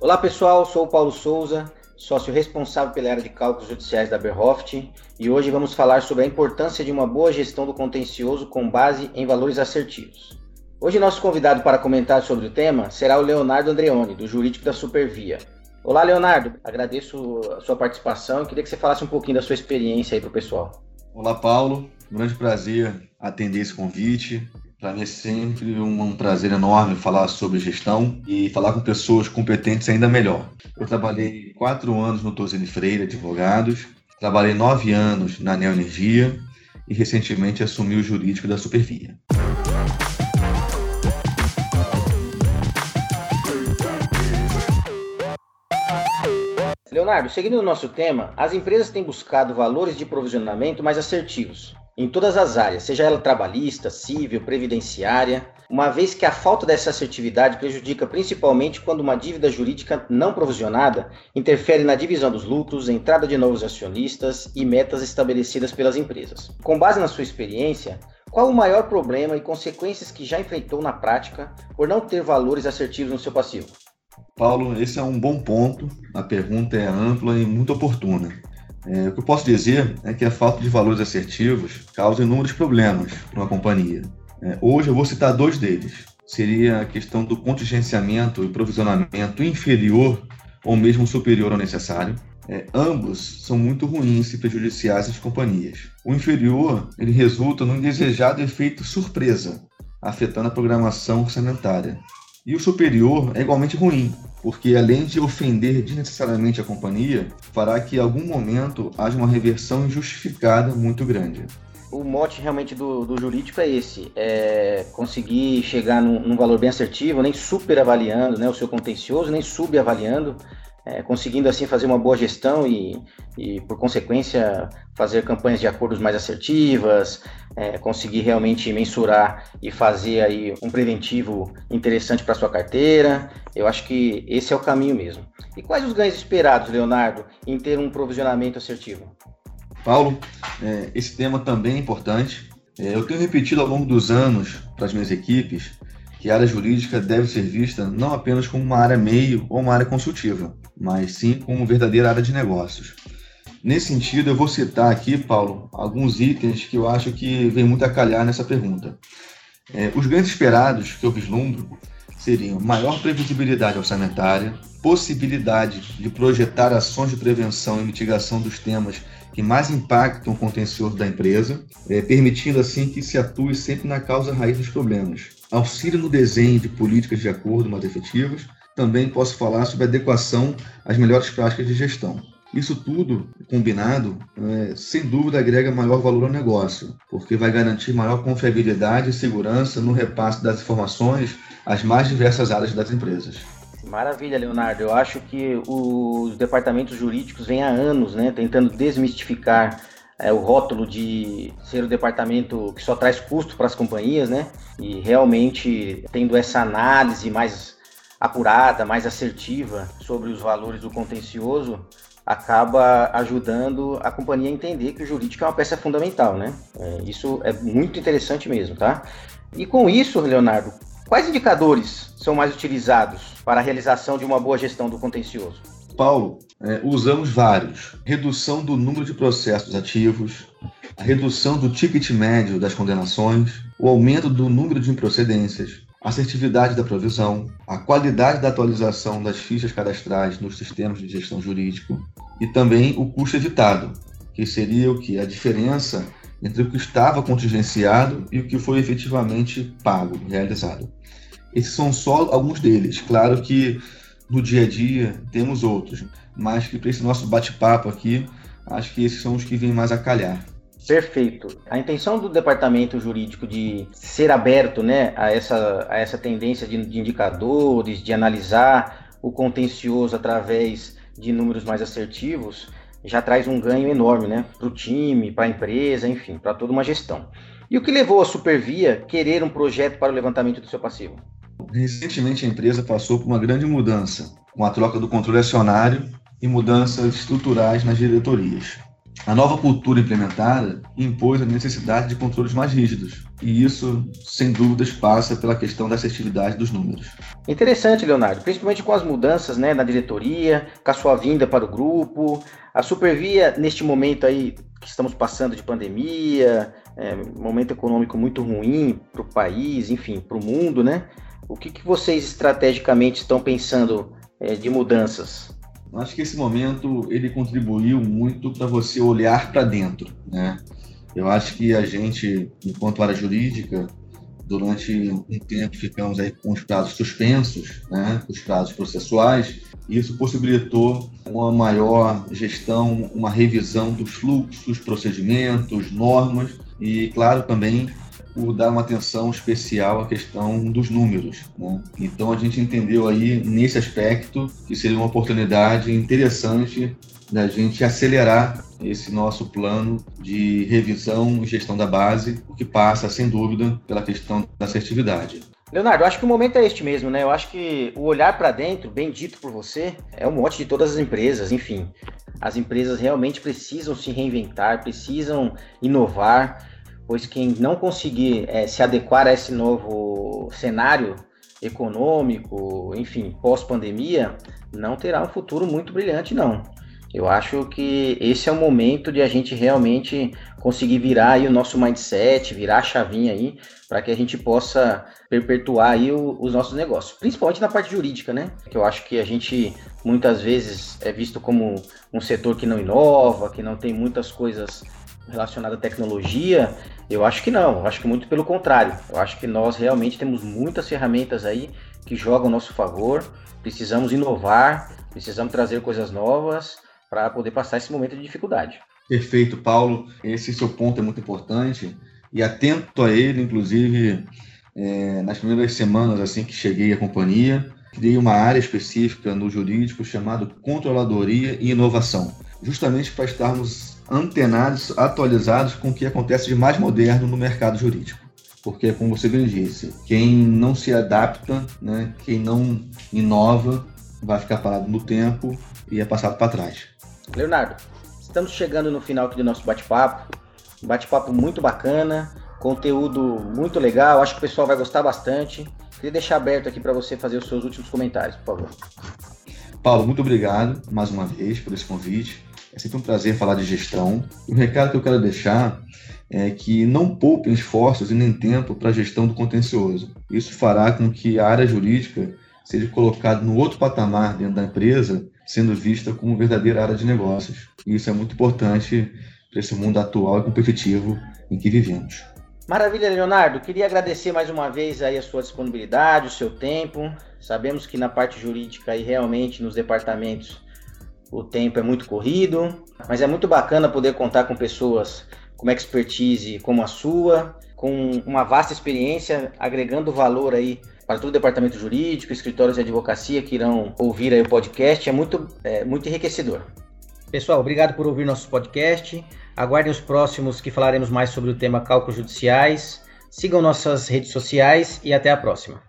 Olá pessoal, sou o Paulo Souza, sócio responsável pela área de cálculos judiciais da Berhoft, e hoje vamos falar sobre a importância de uma boa gestão do contencioso com base em valores assertivos. Hoje nosso convidado para comentar sobre o tema será o Leonardo Andreoni, do Jurídico da Supervia. Olá Leonardo, agradeço a sua participação e queria que você falasse um pouquinho da sua experiência aí para o pessoal. Olá Paulo, grande prazer atender esse convite para mim é sempre um, prazer enorme falar sobre gestão e falar com pessoas competentes ainda melhor. Eu trabalhei quatro anos no Tosini Freire Advogados, trabalhei nove anos na Neoenergia e recentemente assumi o jurídico da Supervia. Leonardo, seguindo o nosso tema, as empresas têm buscado valores de provisionamento mais assertivos, em todas as áreas, seja ela trabalhista, civil, previdenciária, uma vez que a falta dessa assertividade prejudica principalmente quando uma dívida jurídica não provisionada interfere na divisão dos lucros, entrada de novos acionistas e metas estabelecidas pelas empresas. Com base na sua experiência, qual o maior problema e consequências que já enfrentou na prática por não ter valores assertivos no seu passivo? Paulo, esse é um bom ponto. A pergunta é ampla e muito oportuna. É, o que eu posso dizer é que a falta de valores assertivos causa inúmeros problemas para uma companhia. É, hoje eu vou citar dois deles. Seria a questão do contingenciamento e provisionamento inferior ou mesmo superior ao necessário. É, ambos são muito ruins e prejudiciais às companhias. O inferior ele resulta no indesejado efeito surpresa, afetando a programação orçamentária. E o superior é igualmente ruim, porque além de ofender desnecessariamente a companhia, fará que em algum momento haja uma reversão injustificada muito grande. O mote realmente do, do jurídico é esse, é conseguir chegar num, num valor bem assertivo, nem super avaliando né, o seu contencioso, nem subavaliando, é, conseguindo assim fazer uma boa gestão e, e, por consequência, fazer campanhas de acordos mais assertivas, é, conseguir realmente mensurar e fazer aí um preventivo interessante para sua carteira. Eu acho que esse é o caminho mesmo. E quais os ganhos esperados, Leonardo, em ter um provisionamento assertivo? Paulo, é, esse tema também é importante. É, eu tenho repetido ao longo dos anos para as minhas equipes que a área jurídica deve ser vista não apenas como uma área meio ou uma área consultiva, mas sim como uma verdadeira área de negócios. Nesse sentido, eu vou citar aqui, Paulo, alguns itens que eu acho que vem muito a calhar nessa pergunta. É, os ganhos esperados que eu vislumbro seriam maior previsibilidade orçamentária, possibilidade de projetar ações de prevenção e mitigação dos temas que mais impactam o contencioso da empresa, é, permitindo assim que se atue sempre na causa raiz dos problemas, auxílio no desenho de políticas de acordo mais efetivas, também posso falar sobre adequação às melhores práticas de gestão. Isso tudo combinado, é, sem dúvida, agrega maior valor ao negócio, porque vai garantir maior confiabilidade e segurança no repasse das informações às mais diversas áreas das empresas. Maravilha, Leonardo. Eu acho que os departamentos jurídicos vêm há anos né, tentando desmistificar é, o rótulo de ser o departamento que só traz custo para as companhias, né? E realmente tendo essa análise mais apurada, mais assertiva sobre os valores do contencioso, acaba ajudando a companhia a entender que o jurídico é uma peça fundamental, né? É, isso é muito interessante mesmo, tá? E com isso, Leonardo, quais indicadores são mais utilizados para a realização de uma boa gestão do contencioso? Paulo, é, usamos vários. Redução do número de processos ativos, a redução do ticket médio das condenações, o aumento do número de improcedências, a assertividade da provisão, a qualidade da atualização das fichas cadastrais nos sistemas de gestão jurídico e também o custo evitado, que seria o que a diferença entre o que estava contingenciado e o que foi efetivamente pago, realizado. Esses são só alguns deles. Claro que no dia a dia temos outros, mas que para esse nosso bate-papo aqui, acho que esses são os que vêm mais a calhar. Perfeito. A intenção do departamento jurídico de ser aberto né, a, essa, a essa tendência de, de indicadores, de analisar o contencioso através de números mais assertivos, já traz um ganho enorme né, para o time, para a empresa, enfim, para toda uma gestão. E o que levou a Supervia querer um projeto para o levantamento do seu passivo? Recentemente a empresa passou por uma grande mudança, com a troca do controle acionário e mudanças estruturais nas diretorias. A nova cultura implementada impôs a necessidade de controles mais rígidos, e isso, sem dúvidas, passa pela questão da assertividade dos números. Interessante, Leonardo, principalmente com as mudanças né, na diretoria, com a sua vinda para o grupo. A Supervia, neste momento aí que estamos passando de pandemia, é, momento econômico muito ruim para o país, enfim, para o mundo, né? O que, que vocês estrategicamente estão pensando é, de mudanças? Acho que esse momento ele contribuiu muito para você olhar para dentro, né? Eu acho que a gente, enquanto área jurídica, durante um tempo ficamos aí com os prazos suspensos, né, os prazos processuais, e isso possibilitou uma maior gestão, uma revisão dos fluxos, procedimentos, normas e, claro, também por dar uma atenção especial à questão dos números. Né? Então a gente entendeu aí nesse aspecto que seria uma oportunidade interessante da gente acelerar esse nosso plano de revisão e gestão da base, o que passa, sem dúvida, pela questão da assertividade. Leonardo, acho que o momento é este mesmo, né? Eu acho que o olhar para dentro, bem dito por você, é o mote de todas as empresas. Enfim, as empresas realmente precisam se reinventar, precisam inovar pois quem não conseguir é, se adequar a esse novo cenário econômico, enfim, pós-pandemia, não terá um futuro muito brilhante, não. Eu acho que esse é o momento de a gente realmente conseguir virar aí o nosso mindset, virar a chavinha aí, para que a gente possa perpetuar aí o, os nossos negócios, principalmente na parte jurídica, né? Que eu acho que a gente muitas vezes é visto como um setor que não inova, que não tem muitas coisas relacionada à tecnologia, eu acho que não, eu acho que muito pelo contrário. Eu acho que nós realmente temos muitas ferramentas aí que jogam ao nosso favor, precisamos inovar, precisamos trazer coisas novas para poder passar esse momento de dificuldade. Perfeito, Paulo. Esse seu ponto é muito importante e atento a ele, inclusive, é, nas primeiras semanas assim que cheguei à companhia, criei uma área específica no jurídico chamado Controladoria e Inovação, justamente para estarmos antenados, atualizados com o que acontece de mais moderno no mercado jurídico. Porque, como você bem disse, quem não se adapta, né, quem não inova, vai ficar parado no tempo e é passado para trás. Leonardo, estamos chegando no final aqui do nosso bate-papo. Bate-papo muito bacana, conteúdo muito legal, acho que o pessoal vai gostar bastante. Queria deixar aberto aqui para você fazer os seus últimos comentários, por favor. Paulo, muito obrigado mais uma vez por esse convite. É sempre um prazer falar de gestão. O recado que eu quero deixar é que não poupem esforços e nem tempo para a gestão do contencioso. Isso fará com que a área jurídica seja colocada no outro patamar dentro da empresa, sendo vista como verdadeira área de negócios. E isso é muito importante para esse mundo atual e competitivo em que vivemos. Maravilha, Leonardo. Queria agradecer mais uma vez aí a sua disponibilidade, o seu tempo. Sabemos que na parte jurídica e realmente nos departamentos o tempo é muito corrido, mas é muito bacana poder contar com pessoas com expertise como a sua, com uma vasta experiência, agregando valor aí para todo o departamento jurídico, escritórios de advocacia que irão ouvir aí o podcast, é muito, é, muito enriquecedor. Pessoal, obrigado por ouvir nosso podcast. Aguardem os próximos que falaremos mais sobre o tema cálculos judiciais. Sigam nossas redes sociais e até a próxima.